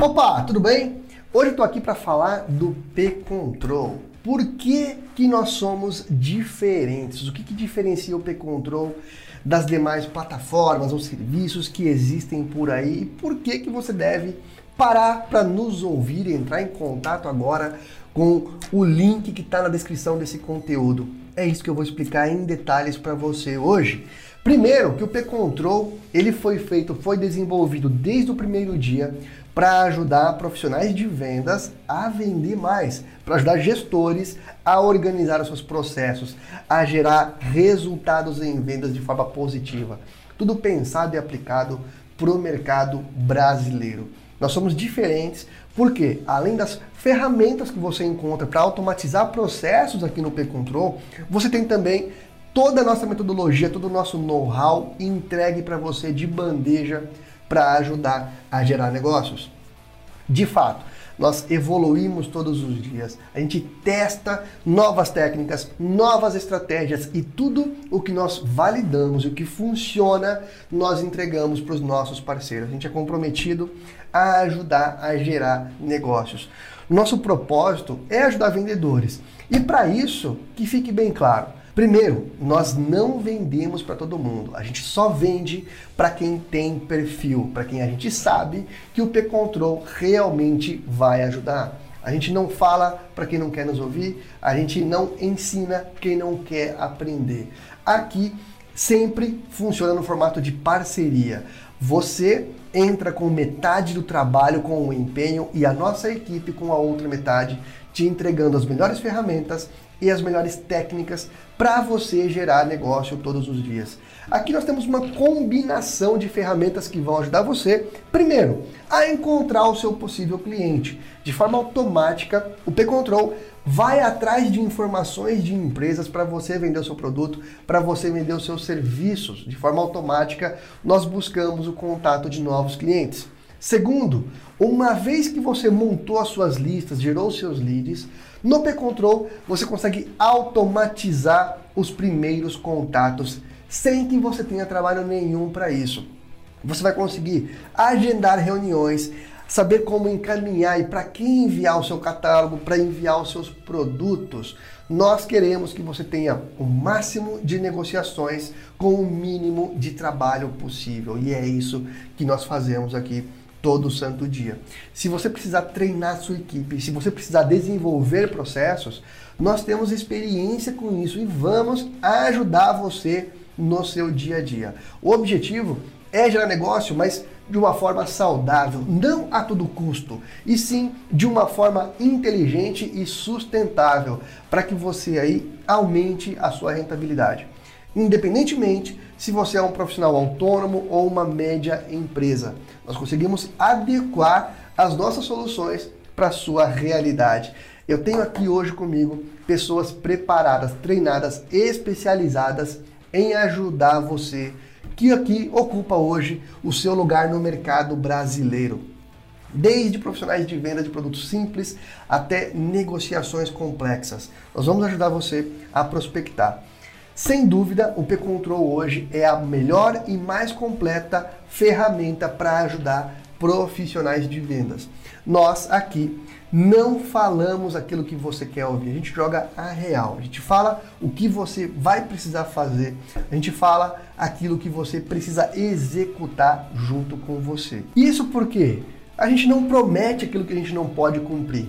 Opa, tudo bem? Hoje eu tô aqui para falar do P-Control. Por que, que nós somos diferentes? O que, que diferencia o P-Control das demais plataformas ou serviços que existem por aí? E por que, que você deve parar para nos ouvir e entrar em contato agora com o link que está na descrição desse conteúdo? É isso que eu vou explicar em detalhes para você hoje. Primeiro, que o P-Control ele foi feito, foi desenvolvido desde o primeiro dia para ajudar profissionais de vendas a vender mais, para ajudar gestores a organizar os seus processos, a gerar resultados em vendas de forma positiva. Tudo pensado e aplicado para o mercado brasileiro. Nós somos diferentes porque, além das ferramentas que você encontra para automatizar processos aqui no P-Control, você tem também toda a nossa metodologia, todo o nosso know-how entregue para você de bandeja para ajudar a gerar negócios. De fato, nós evoluímos todos os dias. A gente testa novas técnicas, novas estratégias e tudo o que nós validamos e o que funciona, nós entregamos para os nossos parceiros. A gente é comprometido a ajudar a gerar negócios. Nosso propósito é ajudar vendedores. E para isso, que fique bem claro, Primeiro, nós não vendemos para todo mundo. A gente só vende para quem tem perfil, para quem a gente sabe que o P-Control realmente vai ajudar. A gente não fala para quem não quer nos ouvir, a gente não ensina quem não quer aprender. Aqui sempre funciona no formato de parceria. Você entra com metade do trabalho com o empenho e a nossa equipe com a outra metade, te entregando as melhores ferramentas e as melhores técnicas para você gerar negócio todos os dias. Aqui nós temos uma combinação de ferramentas que vão ajudar você, primeiro, a encontrar o seu possível cliente. De forma automática, o P-Control vai atrás de informações de empresas para você vender o seu produto, para você vender os seus serviços. De forma automática, nós buscamos o contato de novos clientes. Segundo, uma vez que você montou as suas listas, gerou seus leads, no P-Control você consegue automatizar os primeiros contatos sem que você tenha trabalho nenhum para isso. Você vai conseguir agendar reuniões, saber como encaminhar e para quem enviar o seu catálogo, para enviar os seus produtos. Nós queremos que você tenha o máximo de negociações com o mínimo de trabalho possível. E é isso que nós fazemos aqui todo santo dia. Se você precisar treinar sua equipe, se você precisar desenvolver processos, nós temos experiência com isso e vamos ajudar você no seu dia a dia. O objetivo é gerar negócio, mas de uma forma saudável, não a todo custo, e sim de uma forma inteligente e sustentável, para que você aí aumente a sua rentabilidade independentemente se você é um profissional autônomo ou uma média empresa. Nós conseguimos adequar as nossas soluções para a sua realidade. Eu tenho aqui hoje comigo pessoas preparadas, treinadas, especializadas em ajudar você que aqui ocupa hoje o seu lugar no mercado brasileiro. Desde profissionais de venda de produtos simples até negociações complexas. Nós vamos ajudar você a prospectar. Sem dúvida, o P-Control hoje é a melhor e mais completa ferramenta para ajudar profissionais de vendas. Nós aqui não falamos aquilo que você quer ouvir, a gente joga a real. A gente fala o que você vai precisar fazer, a gente fala aquilo que você precisa executar junto com você. Isso porque a gente não promete aquilo que a gente não pode cumprir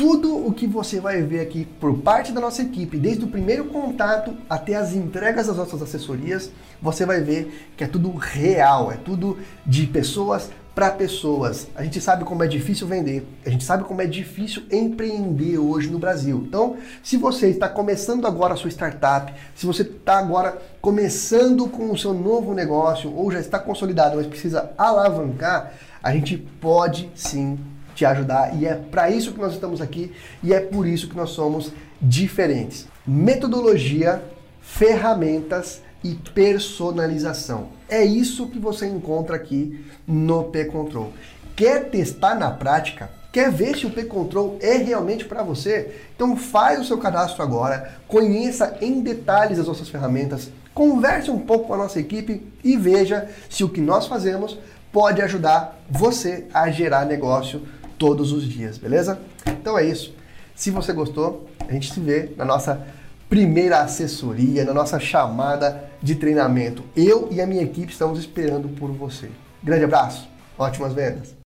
tudo o que você vai ver aqui por parte da nossa equipe, desde o primeiro contato até as entregas das nossas assessorias, você vai ver que é tudo real, é tudo de pessoas para pessoas. A gente sabe como é difícil vender, a gente sabe como é difícil empreender hoje no Brasil. Então, se você está começando agora a sua startup, se você está agora começando com o seu novo negócio ou já está consolidado, mas precisa alavancar, a gente pode sim te ajudar e é para isso que nós estamos aqui e é por isso que nós somos diferentes. Metodologia, ferramentas e personalização. É isso que você encontra aqui no P-Control. Quer testar na prática? Quer ver se o P-Control é realmente para você? Então faz o seu cadastro agora, conheça em detalhes as nossas ferramentas, converse um pouco com a nossa equipe e veja se o que nós fazemos pode ajudar você a gerar negócio todos os dias, beleza? Então é isso. Se você gostou, a gente se vê na nossa primeira assessoria, na nossa chamada de treinamento. Eu e a minha equipe estamos esperando por você. Grande abraço, ótimas vendas!